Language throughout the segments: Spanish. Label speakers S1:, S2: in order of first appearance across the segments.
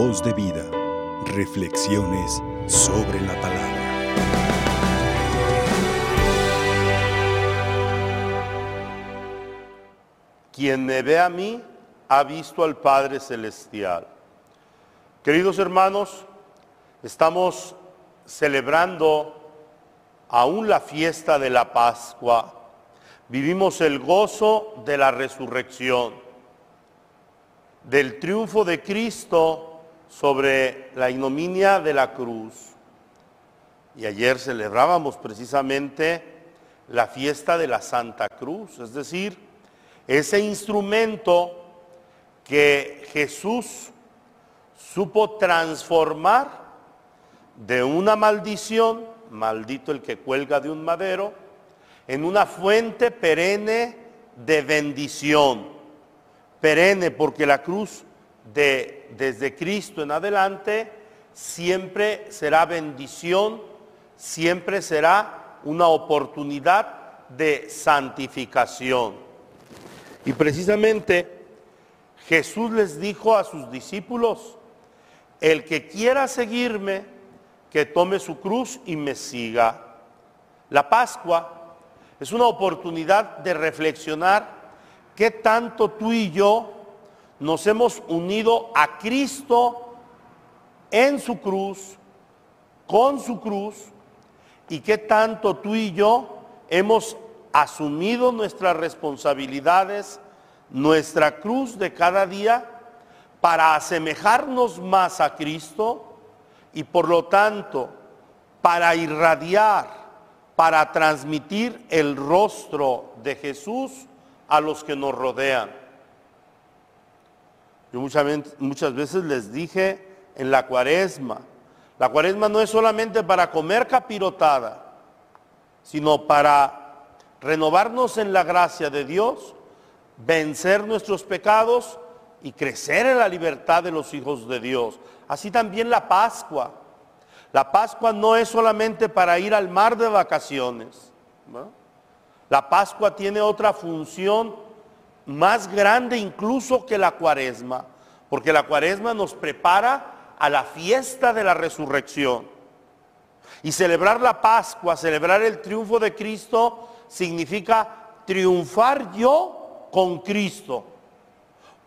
S1: Voz de vida. Reflexiones sobre la palabra.
S2: Quien me ve a mí ha visto al Padre Celestial. Queridos hermanos, estamos celebrando aún la fiesta de la Pascua. Vivimos el gozo de la resurrección, del triunfo de Cristo sobre la ignominia de la cruz. Y ayer celebrábamos precisamente la fiesta de la Santa Cruz, es decir, ese instrumento que Jesús supo transformar de una maldición, maldito el que cuelga de un madero, en una fuente perenne de bendición. Perenne porque la cruz de, desde Cristo en adelante siempre será bendición, siempre será una oportunidad de santificación. Y precisamente Jesús les dijo a sus discípulos, el que quiera seguirme, que tome su cruz y me siga. La Pascua es una oportunidad de reflexionar qué tanto tú y yo nos hemos unido a Cristo en su cruz, con su cruz, y qué tanto tú y yo hemos asumido nuestras responsabilidades, nuestra cruz de cada día, para asemejarnos más a Cristo y por lo tanto para irradiar para transmitir el rostro de Jesús a los que nos rodean. Yo muchas, veces les dije en la cuaresma, la cuaresma no es solamente para comer capirotada, sino para renovarnos en la gracia de Dios, vencer nuestros pecados y crecer en la libertad de los hijos de Dios. Así también la Pascua. La Pascua no es solamente para ir al mar de vacaciones. La Pascua tiene otra función más grande incluso que la cuaresma, porque la cuaresma nos prepara a la fiesta de la resurrección. Y celebrar la Pascua, celebrar el triunfo de Cristo, significa triunfar yo con Cristo,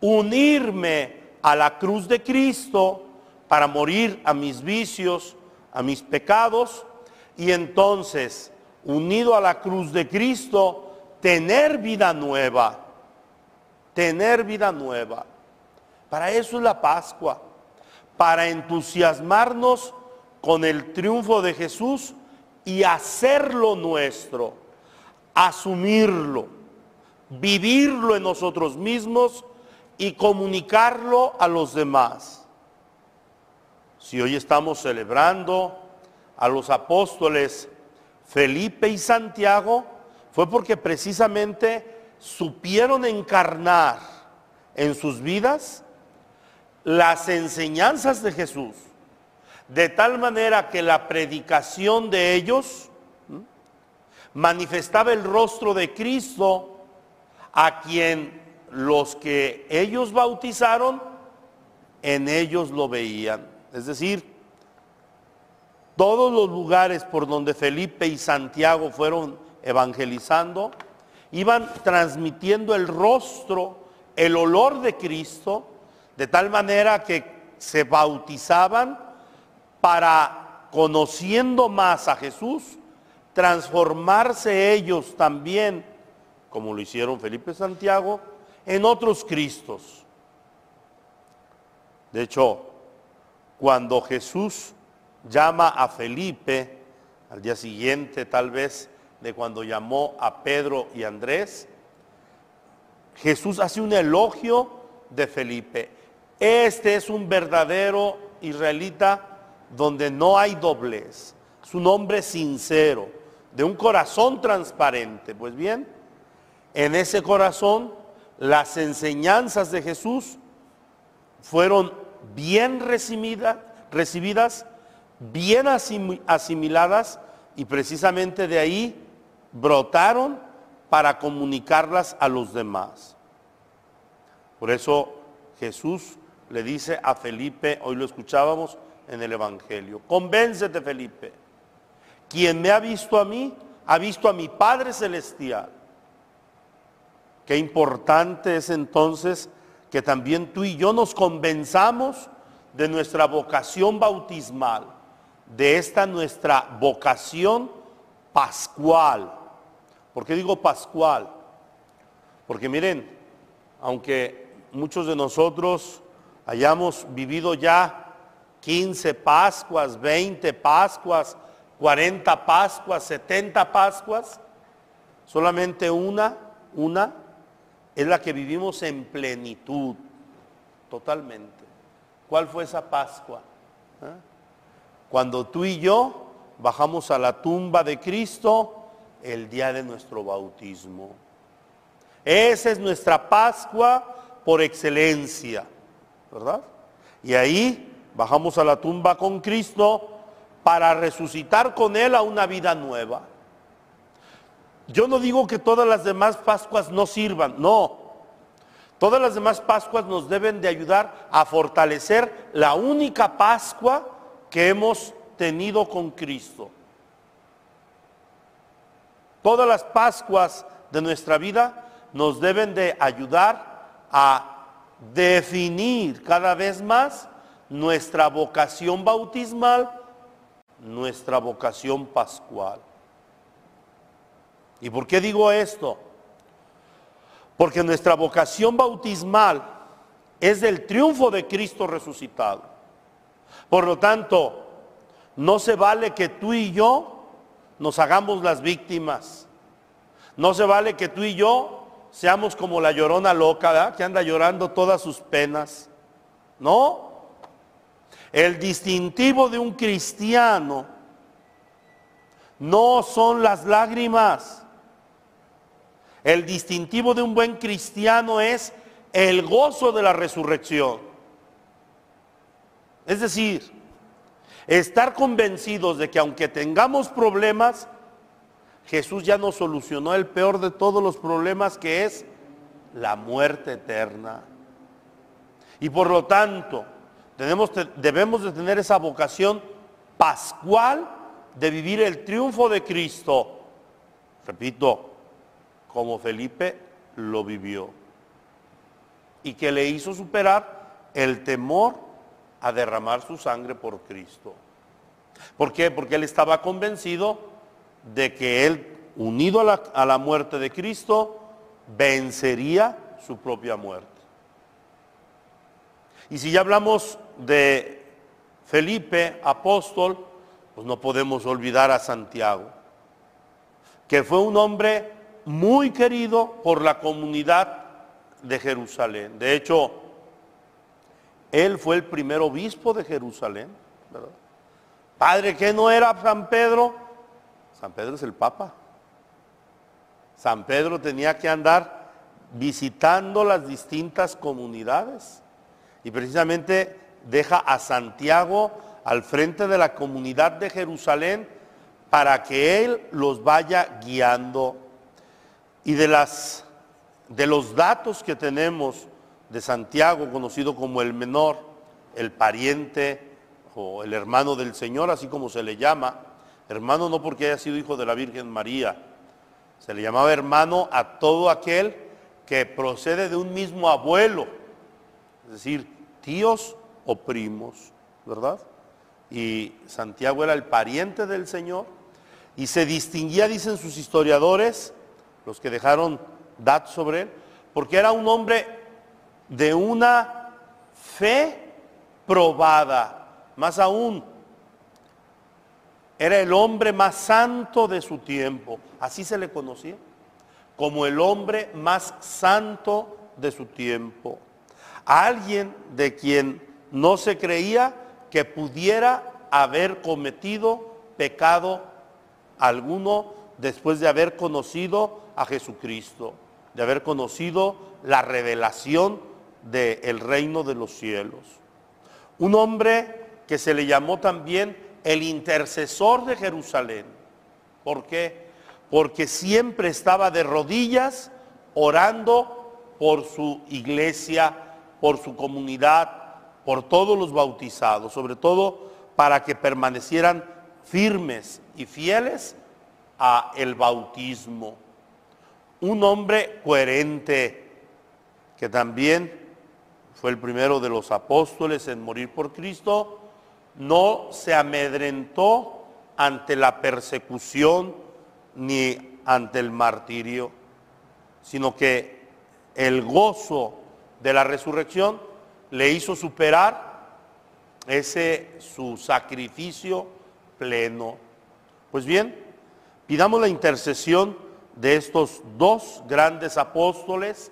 S2: unirme a la cruz de Cristo para morir a mis vicios, a mis pecados y entonces, unido a la cruz de Cristo, tener vida nueva, tener vida nueva. Para eso es la Pascua, para entusiasmarnos con el triunfo de Jesús y hacerlo nuestro, asumirlo, vivirlo en nosotros mismos y comunicarlo a los demás. Si hoy estamos celebrando a los apóstoles Felipe y Santiago, fue porque precisamente supieron encarnar en sus vidas las enseñanzas de Jesús, de tal manera que la predicación de ellos manifestaba el rostro de Cristo a quien los que ellos bautizaron, en ellos lo veían. Es decir, todos los lugares por donde Felipe y Santiago fueron evangelizando, iban transmitiendo el rostro, el olor de Cristo, de tal manera que se bautizaban para, conociendo más a Jesús, transformarse ellos también, como lo hicieron Felipe Santiago, en otros Cristos. De hecho, cuando Jesús llama a Felipe, al día siguiente tal vez de cuando llamó a Pedro y Andrés, Jesús hace un elogio de Felipe. Este es un verdadero israelita donde no hay doblez. Es un hombre sincero, de un corazón transparente. Pues bien, en ese corazón las enseñanzas de Jesús fueron bien recibidas, bien asimiladas y precisamente de ahí brotaron para comunicarlas a los demás. Por eso Jesús le dice a Felipe, hoy lo escuchábamos en el Evangelio, convéncete Felipe, quien me ha visto a mí, ha visto a mi Padre Celestial. Qué importante es entonces que también tú y yo nos convenzamos de nuestra vocación bautismal, de esta nuestra vocación pascual. ¿Por qué digo pascual? Porque miren, aunque muchos de nosotros hayamos vivido ya 15 Pascuas, 20 Pascuas, 40 Pascuas, 70 Pascuas, solamente una, una es la que vivimos en plenitud, totalmente. ¿Cuál fue esa Pascua? ¿Eh? Cuando tú y yo bajamos a la tumba de Cristo el día de nuestro bautismo. Esa es nuestra Pascua por excelencia, ¿verdad? Y ahí bajamos a la tumba con Cristo para resucitar con Él a una vida nueva. Yo no digo que todas las demás Pascuas no sirvan, no. Todas las demás Pascuas nos deben de ayudar a fortalecer la única Pascua que hemos tenido con Cristo. Todas las Pascuas de nuestra vida nos deben de ayudar a definir cada vez más nuestra vocación bautismal, nuestra vocación pascual. ¿Y por qué digo esto? Porque nuestra vocación bautismal es del triunfo de Cristo resucitado. Por lo tanto, no se vale que tú y yo nos hagamos las víctimas. No se vale que tú y yo seamos como la llorona loca, que anda llorando todas sus penas. No, el distintivo de un cristiano no son las lágrimas. El distintivo de un buen cristiano es el gozo de la resurrección. Es decir, estar convencidos de que aunque tengamos problemas, Jesús ya nos solucionó el peor de todos los problemas que es la muerte eterna. Y por lo tanto, debemos de tener esa vocación pascual de vivir el triunfo de Cristo. Repito, como Felipe lo vivió. Y que le hizo superar el temor a derramar su sangre por Cristo. ¿Por qué? Porque él estaba convencido de que él, unido a la, a la muerte de Cristo, vencería su propia muerte. Y si ya hablamos de Felipe, apóstol, pues no podemos olvidar a Santiago, que fue un hombre muy querido por la comunidad de Jerusalén. De hecho, él fue el primer obispo de Jerusalén. Padre, que no era San Pedro? San Pedro es el Papa. San Pedro tenía que andar visitando las distintas comunidades. Y precisamente deja a Santiago al frente de la comunidad de Jerusalén para que él los vaya guiando. Y de, las, de los datos que tenemos de Santiago, conocido como el menor, el pariente o el hermano del Señor, así como se le llama, hermano no porque haya sido hijo de la Virgen María, se le llamaba hermano a todo aquel que procede de un mismo abuelo, es decir, tíos o primos, ¿verdad? Y Santiago era el pariente del Señor y se distinguía, dicen sus historiadores, los que dejaron datos sobre él, porque era un hombre de una fe probada, más aún, era el hombre más santo de su tiempo, así se le conocía, como el hombre más santo de su tiempo. Alguien de quien no se creía que pudiera haber cometido pecado alguno después de haber conocido a Jesucristo, de haber conocido la revelación del reino de los cielos. Un hombre que se le llamó también el intercesor de Jerusalén. ¿Por qué? Porque siempre estaba de rodillas orando por su iglesia por su comunidad, por todos los bautizados, sobre todo para que permanecieran firmes y fieles a el bautismo. Un hombre coherente que también fue el primero de los apóstoles en morir por Cristo, no se amedrentó ante la persecución ni ante el martirio, sino que el gozo de la resurrección le hizo superar ese su sacrificio pleno. Pues bien, pidamos la intercesión de estos dos grandes apóstoles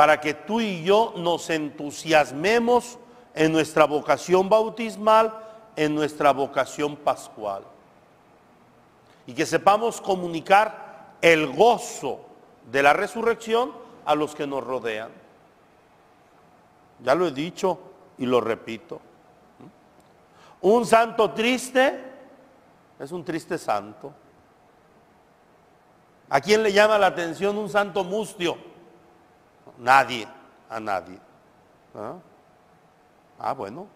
S2: para que tú y yo nos entusiasmemos en nuestra vocación bautismal, en nuestra vocación pascual. Y que sepamos comunicar el gozo de la resurrección a los que nos rodean. Ya lo he dicho y lo repito. Un santo triste es un triste santo. ¿A quién le llama la atención un santo mustio? Nadie, a nadie. ¿Ah? ah, bueno.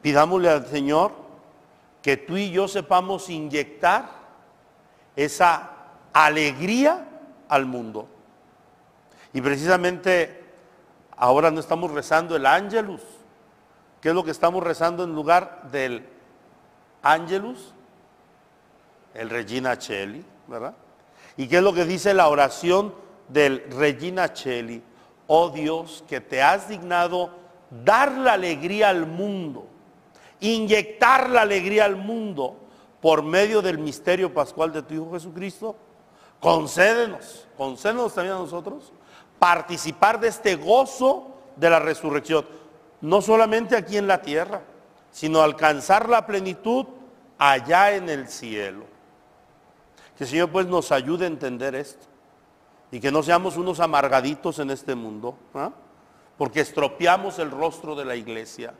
S2: Pidámosle al Señor que tú y yo sepamos inyectar esa alegría al mundo. Y precisamente ahora no estamos rezando el ángelus. ¿Qué es lo que estamos rezando en lugar del ángelus? El Regina Cheli, ¿verdad? ¿Y qué es lo que dice la oración del Regina Cheli? Oh Dios, que te has dignado dar la alegría al mundo, inyectar la alegría al mundo por medio del misterio pascual de tu Hijo Jesucristo, concédenos, concédenos también a nosotros participar de este gozo de la resurrección, no solamente aquí en la tierra, sino alcanzar la plenitud allá en el cielo. Que el Señor pues nos ayude a entender esto y que no seamos unos amargaditos en este mundo, ¿ah? porque estropeamos el rostro de la iglesia.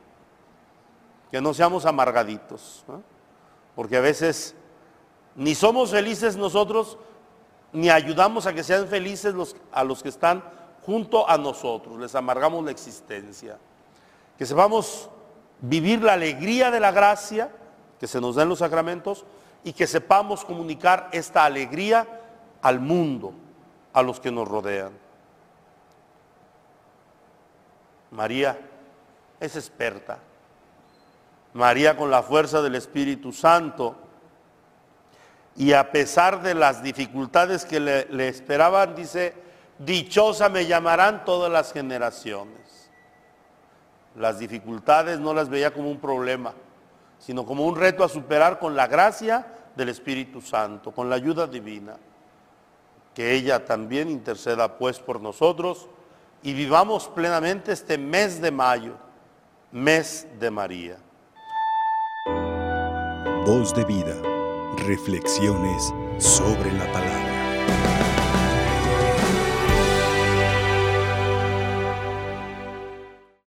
S2: Que no seamos amargaditos, ¿ah? porque a veces ni somos felices nosotros, ni ayudamos a que sean felices a los que están junto a nosotros, les amargamos la existencia. Que sepamos vivir la alegría de la gracia que se nos da en los sacramentos y que sepamos comunicar esta alegría al mundo, a los que nos rodean. María es experta. María con la fuerza del Espíritu Santo y a pesar de las dificultades que le, esperaban, dice, dichosa me llamarán todas las generaciones. Las dificultades no las veía como un problema, sino como un reto a superar con la gracia del Espíritu Santo, con la ayuda divina. Que ella también interceda pues por nosotros y vivamos plenamente este mes de mayo, mes de María.
S1: Voz de vida. Reflexiones sobre la palabra.